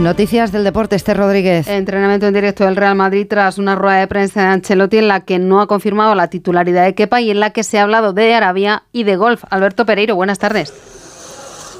Noticias del deporte, Esther Rodríguez. Entrenamiento en directo del Real Madrid tras una rueda de prensa de Ancelotti en la que no ha confirmado la titularidad de Kepa y en la que se ha hablado de Arabia y de golf. Alberto Pereiro, buenas tardes.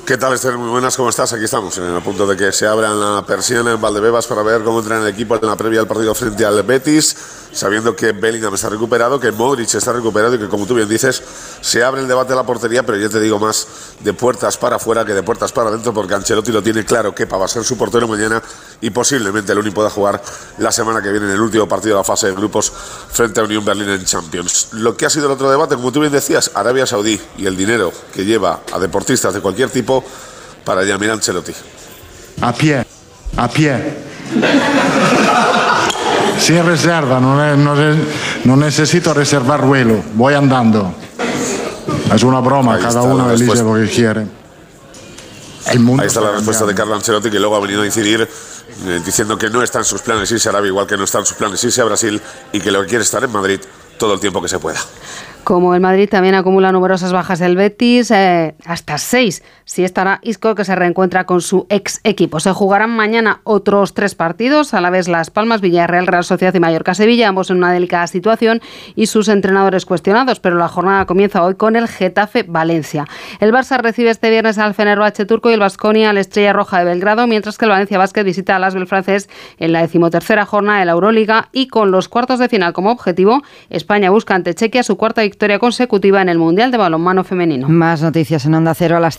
¿Qué tal, Esther? Muy buenas, ¿cómo estás? Aquí estamos, en el punto de que se abran la persiana en Valdebebas para ver cómo entra el equipo en la previa del partido frente al Betis, sabiendo que Bellingham está recuperado, que Modric está recuperado y que, como tú bien dices, se abre el debate de la portería, pero yo te digo más de puertas para afuera que de puertas para adentro, porque Ancelotti lo tiene claro, que va a ser su portero mañana y posiblemente el único pueda jugar la semana que viene en el último partido de la fase de grupos frente a Unión Berlín en Champions. Lo que ha sido el otro debate, como tú bien decías, Arabia Saudí y el dinero que lleva a deportistas de cualquier tipo para Yamil Ancelotti. A pie, a pie. Sin reserva, no, es- no es- no necesito reservar vuelo, voy andando. Es una broma, Ahí cada está uno la elige respuesta. lo que quiere. El mundo Ahí está la respuesta de. Carlo Ancelotti, que luego ha venido a incidir eh, diciendo que no está en sus planes irse a Arabia, igual que no está en sus planes irse a Brasil y que lo que quiere es estar en Madrid todo el tiempo que se pueda. Como el Madrid también acumula numerosas bajas el Betis, eh, hasta seis, si estará Isco que se reencuentra con su ex equipo. Se jugarán mañana otros tres partidos, a la vez Las Palmas, Villarreal, Real Sociedad y Mallorca-Sevilla, ambos en una delicada situación y sus entrenadores cuestionados, pero la jornada comienza hoy con el Getafe-Valencia. El Barça recibe este viernes al Fenerbahce turco y el Vasconia al Estrella Roja de Belgrado, mientras que el Valencia Basket visita al Asbel francés en la decimotercera jornada de la Euroliga y con los cuartos de final como objetivo, España busca ante Chequia su cuarta victoria consecutiva en el Mundial de Balonmano Femenino. Más noticias en Onda Cero a las